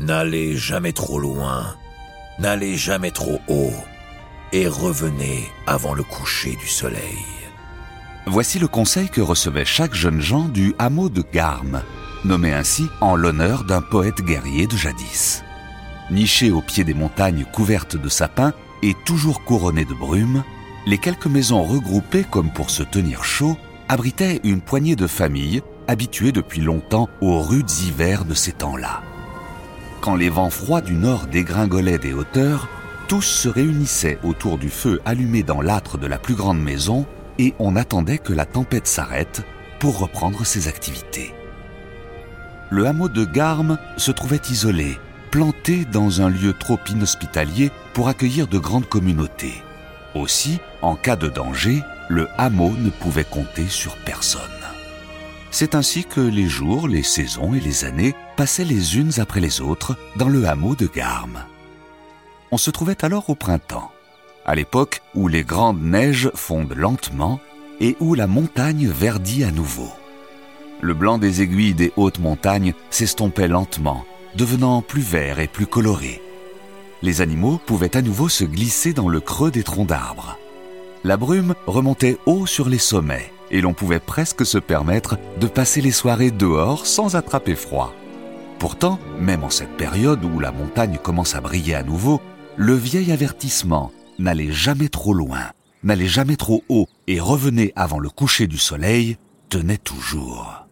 N'allez jamais trop loin, n'allez jamais trop haut, et revenez avant le coucher du soleil. Voici le conseil que recevait chaque jeune Jean du hameau de Garmes, nommé ainsi en l'honneur d'un poète guerrier de jadis. Niché au pied des montagnes couvertes de sapins et toujours couronnées de brume, les quelques maisons regroupées comme pour se tenir chaud abritaient une poignée de familles habituées depuis longtemps aux rudes hivers de ces temps-là. Quand les vents froids du nord dégringolaient des hauteurs, tous se réunissaient autour du feu allumé dans l'âtre de la plus grande maison et on attendait que la tempête s'arrête pour reprendre ses activités. Le hameau de Garmes se trouvait isolé, planté dans un lieu trop inhospitalier pour accueillir de grandes communautés. Aussi, en cas de danger, le hameau ne pouvait compter sur personne. C'est ainsi que les jours, les saisons et les années passaient les unes après les autres dans le hameau de Garmes. On se trouvait alors au printemps à l'époque où les grandes neiges fondent lentement et où la montagne verdit à nouveau. Le blanc des aiguilles des hautes montagnes s'estompait lentement, devenant plus vert et plus coloré. Les animaux pouvaient à nouveau se glisser dans le creux des troncs d'arbres. La brume remontait haut sur les sommets et l'on pouvait presque se permettre de passer les soirées dehors sans attraper froid. Pourtant, même en cette période où la montagne commence à briller à nouveau, le vieil avertissement n'allez jamais trop loin, n'allez jamais trop haut et revenez avant le coucher du soleil tenait toujours.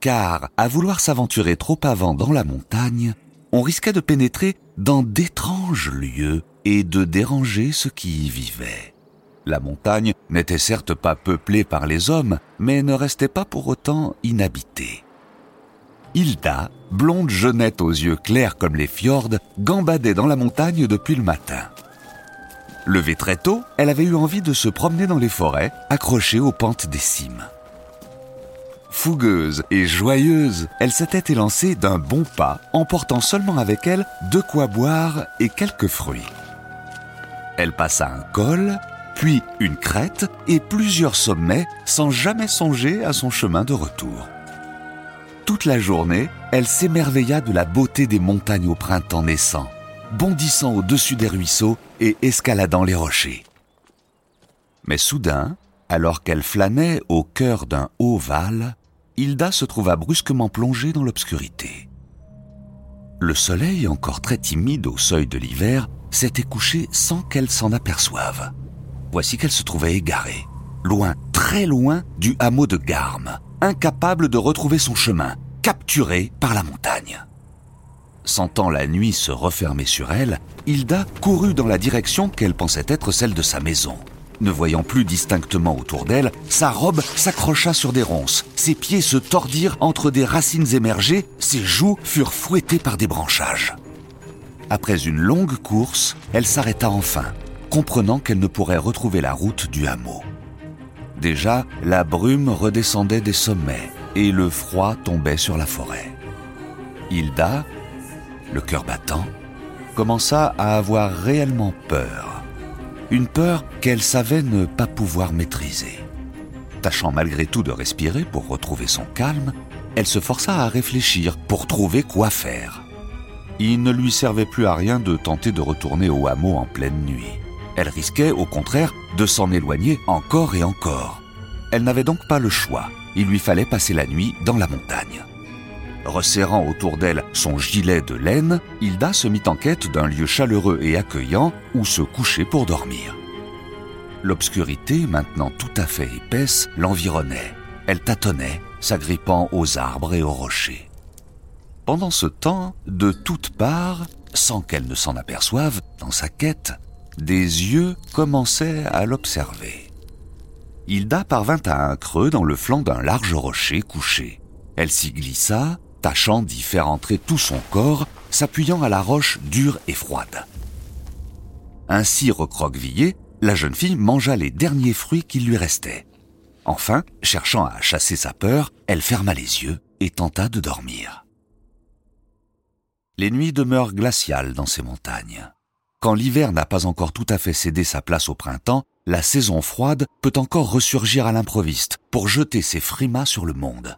Car à vouloir s'aventurer trop avant dans la montagne, on risquait de pénétrer dans d'étranges lieux et de déranger ceux qui y vivaient. La montagne n'était certes pas peuplée par les hommes, mais ne restait pas pour autant inhabitée. Hilda, blonde jeunette aux yeux clairs comme les fjords, gambadait dans la montagne depuis le matin. Levée très tôt, elle avait eu envie de se promener dans les forêts, accrochée aux pentes des cimes. Fougueuse et joyeuse, elle s'était élancée d'un bon pas, emportant seulement avec elle de quoi boire et quelques fruits. Elle passa un col, puis une crête et plusieurs sommets sans jamais songer à son chemin de retour. Toute la journée, elle s'émerveilla de la beauté des montagnes au printemps naissant bondissant au-dessus des ruisseaux et escaladant les rochers. Mais soudain, alors qu'elle flânait au cœur d'un haut val, Hilda se trouva brusquement plongée dans l'obscurité. Le soleil, encore très timide au seuil de l'hiver, s'était couché sans qu'elle s'en aperçoive. Voici qu'elle se trouvait égarée, loin, très loin du hameau de Garmes, incapable de retrouver son chemin, capturée par la montagne. Sentant la nuit se refermer sur elle, Hilda courut dans la direction qu'elle pensait être celle de sa maison. Ne voyant plus distinctement autour d'elle, sa robe s'accrocha sur des ronces, ses pieds se tordirent entre des racines émergées, ses joues furent fouettées par des branchages. Après une longue course, elle s'arrêta enfin, comprenant qu'elle ne pourrait retrouver la route du hameau. Déjà, la brume redescendait des sommets et le froid tombait sur la forêt. Hilda, le cœur battant, commença à avoir réellement peur. Une peur qu'elle savait ne pas pouvoir maîtriser. Tâchant malgré tout de respirer pour retrouver son calme, elle se força à réfléchir pour trouver quoi faire. Il ne lui servait plus à rien de tenter de retourner au hameau en pleine nuit. Elle risquait, au contraire, de s'en éloigner encore et encore. Elle n'avait donc pas le choix. Il lui fallait passer la nuit dans la montagne. Resserrant autour d'elle son gilet de laine, Hilda se mit en quête d'un lieu chaleureux et accueillant où se coucher pour dormir. L'obscurité, maintenant tout à fait épaisse, l'environnait. Elle tâtonnait, s'agrippant aux arbres et aux rochers. Pendant ce temps, de toutes parts, sans qu'elle ne s'en aperçoive dans sa quête, des yeux commençaient à l'observer. Hilda parvint à un creux dans le flanc d'un large rocher couché. Elle s'y glissa, tâchant d'y faire entrer tout son corps, s'appuyant à la roche dure et froide. Ainsi recroquevillée, la jeune fille mangea les derniers fruits qui lui restaient. Enfin, cherchant à chasser sa peur, elle ferma les yeux et tenta de dormir. Les nuits demeurent glaciales dans ces montagnes. Quand l'hiver n'a pas encore tout à fait cédé sa place au printemps, la saison froide peut encore ressurgir à l'improviste pour jeter ses frimas sur le monde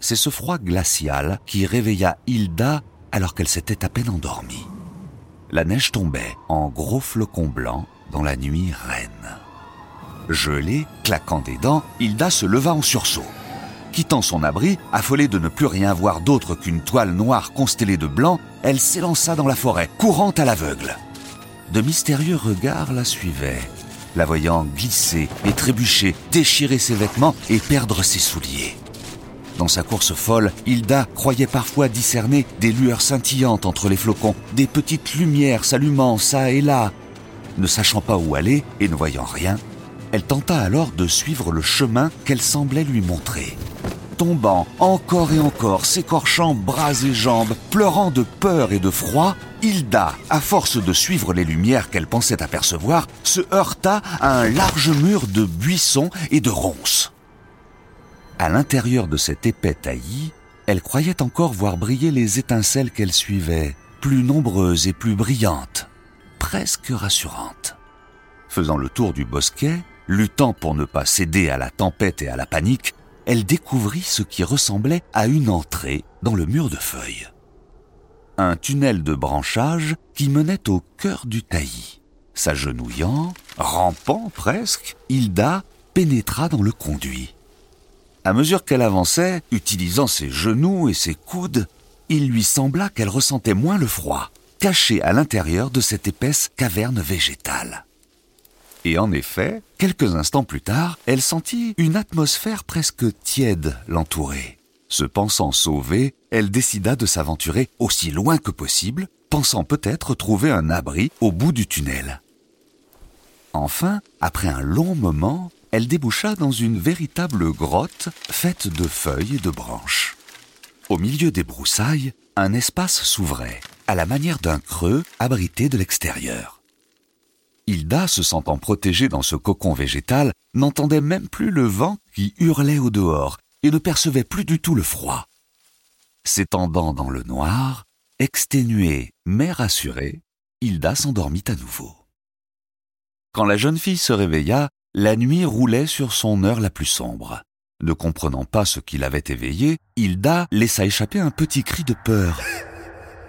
c'est ce froid glacial qui réveilla Hilda alors qu'elle s'était à peine endormie. La neige tombait en gros flocons blancs dans la nuit reine. Gelée, claquant des dents, Hilda se leva en sursaut. Quittant son abri, affolée de ne plus rien voir d'autre qu'une toile noire constellée de blanc, elle s'élança dans la forêt, courant à l'aveugle. De mystérieux regards la suivaient, la voyant glisser et trébucher, déchirer ses vêtements et perdre ses souliers. Dans sa course folle, Hilda croyait parfois discerner des lueurs scintillantes entre les flocons, des petites lumières s'allumant çà et là. Ne sachant pas où aller et ne voyant rien, elle tenta alors de suivre le chemin qu'elle semblait lui montrer tombant encore et encore, s'écorchant bras et jambes, pleurant de peur et de froid, Hilda, à force de suivre les lumières qu'elle pensait apercevoir, se heurta à un large mur de buissons et de ronces. À l'intérieur de cet épais taillis, elle croyait encore voir briller les étincelles qu'elle suivait, plus nombreuses et plus brillantes, presque rassurantes. Faisant le tour du bosquet, luttant pour ne pas céder à la tempête et à la panique, elle découvrit ce qui ressemblait à une entrée dans le mur de feuilles. Un tunnel de branchage qui menait au cœur du taillis. S'agenouillant, rampant presque, Hilda pénétra dans le conduit. À mesure qu'elle avançait, utilisant ses genoux et ses coudes, il lui sembla qu'elle ressentait moins le froid, caché à l'intérieur de cette épaisse caverne végétale. Et en effet, quelques instants plus tard, elle sentit une atmosphère presque tiède l'entourer. Se pensant sauvée, elle décida de s'aventurer aussi loin que possible, pensant peut-être trouver un abri au bout du tunnel. Enfin, après un long moment, elle déboucha dans une véritable grotte faite de feuilles et de branches. Au milieu des broussailles, un espace s'ouvrait, à la manière d'un creux abrité de l'extérieur. Hilda, se sentant protégée dans ce cocon végétal, n'entendait même plus le vent qui hurlait au dehors et ne percevait plus du tout le froid. S'étendant dans le noir, exténuée mais rassurée, Hilda s'endormit à nouveau. Quand la jeune fille se réveilla, la nuit roulait sur son heure la plus sombre. Ne comprenant pas ce qui l'avait éveillée, Hilda laissa échapper un petit cri de peur.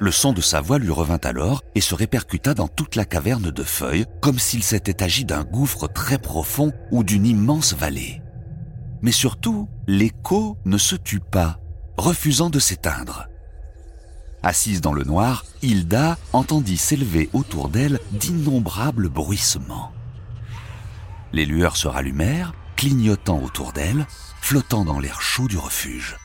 Le son de sa voix lui revint alors et se répercuta dans toute la caverne de feuilles, comme s'il s'était agi d'un gouffre très profond ou d'une immense vallée. Mais surtout, l'écho ne se tut pas, refusant de s'éteindre. Assise dans le noir, Hilda entendit s'élever autour d'elle d'innombrables bruissements. Les lueurs se rallumèrent, clignotant autour d'elle, flottant dans l'air chaud du refuge.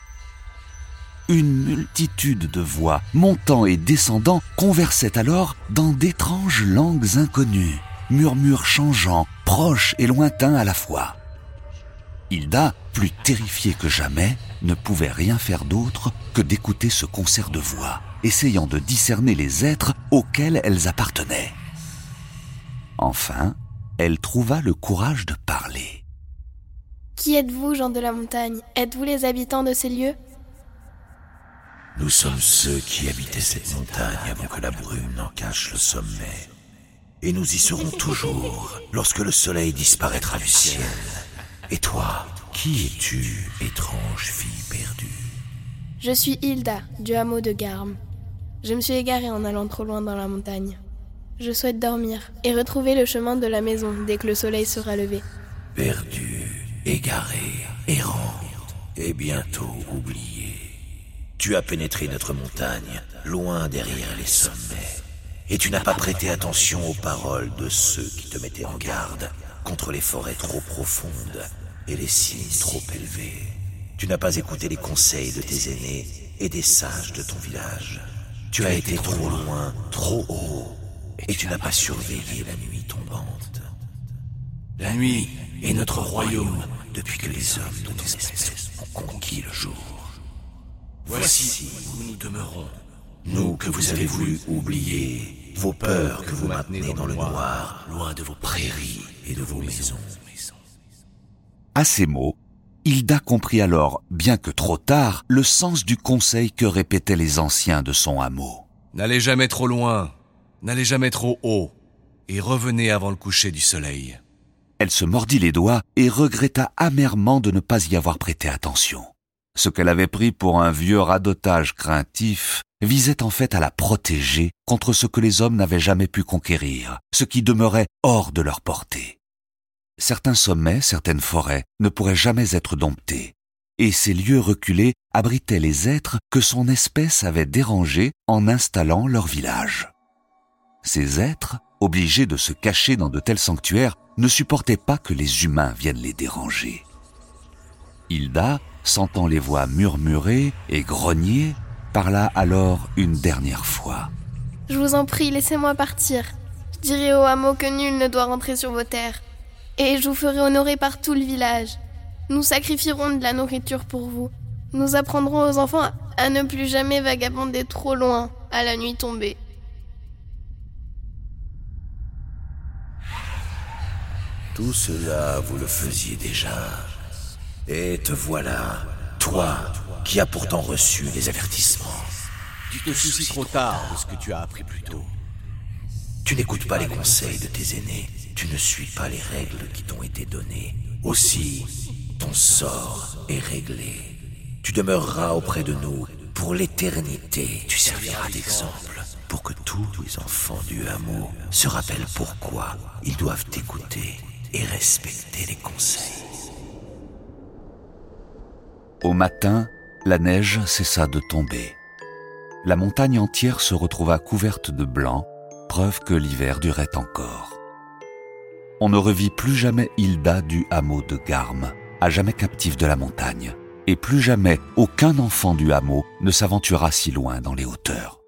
Une multitude de voix, montant et descendant, conversaient alors dans d'étranges langues inconnues, murmures changeants, proches et lointains à la fois. Hilda, plus terrifiée que jamais, ne pouvait rien faire d'autre que d'écouter ce concert de voix, essayant de discerner les êtres auxquels elles appartenaient. Enfin, elle trouva le courage de parler. Qui êtes-vous, gens de la montagne? Êtes-vous les habitants de ces lieux? Nous sommes ceux qui habitaient cette montagne avant que la brume n'en cache le sommet. Et nous y serons toujours lorsque le soleil disparaîtra du ciel. Et toi, qui es-tu, étrange fille perdue? Je suis Hilda, du hameau de Garm. Je me suis égarée en allant trop loin dans la montagne. Je souhaite dormir et retrouver le chemin de la maison dès que le soleil sera levé. Perdue, égarée, errante, et bientôt oubliée. Tu as pénétré notre montagne, loin derrière les sommets, et tu n'as pas prêté attention aux paroles de ceux qui te mettaient en garde contre les forêts trop profondes et les signes trop élevés. Tu n'as pas écouté les conseils de tes aînés et des sages de ton village. Tu as été trop loin, trop haut, et tu n'as pas surveillé la nuit tombante. La nuit est notre royaume depuis que les hommes de ton espèce ont conquis le jour. Voici où nous demeurons. Nous que vous avez voulu oublier, vos peurs que vous maintenez dans le noir, loin de vos prairies et de vos maisons. À ces mots, Hilda comprit alors, bien que trop tard, le sens du conseil que répétaient les anciens de son hameau. N'allez jamais trop loin, n'allez jamais trop haut, et revenez avant le coucher du soleil. Elle se mordit les doigts et regretta amèrement de ne pas y avoir prêté attention. Ce qu'elle avait pris pour un vieux radotage craintif visait en fait à la protéger contre ce que les hommes n'avaient jamais pu conquérir, ce qui demeurait hors de leur portée. Certains sommets, certaines forêts ne pourraient jamais être domptés, et ces lieux reculés abritaient les êtres que son espèce avait dérangés en installant leur village. Ces êtres, obligés de se cacher dans de tels sanctuaires, ne supportaient pas que les humains viennent les déranger. Hilda, sentant les voix murmurer et grogner, parla alors une dernière fois. Je vous en prie, laissez-moi partir. Je dirai au hameau que nul ne doit rentrer sur vos terres. Et je vous ferai honorer par tout le village. Nous sacrifierons de la nourriture pour vous. Nous apprendrons aux enfants à ne plus jamais vagabonder trop loin à la nuit tombée. Tout cela, vous le faisiez déjà. Et te voilà, toi, qui as pourtant reçu les avertissements. Tu te soucies trop tard de ce que tu as appris plus tôt. Tu n'écoutes pas les conseils de tes aînés. Tu ne suis pas les règles qui t'ont été données. Aussi, ton sort est réglé. Tu demeureras auprès de nous pour l'éternité. Tu serviras d'exemple pour que tous les enfants du hameau se rappellent pourquoi ils doivent t'écouter et respecter les conseils. Au matin, la neige cessa de tomber. La montagne entière se retrouva couverte de blanc, preuve que l'hiver durait encore. On ne revit plus jamais Hilda du hameau de Garme, à jamais captive de la montagne, et plus jamais aucun enfant du hameau ne s'aventura si loin dans les hauteurs.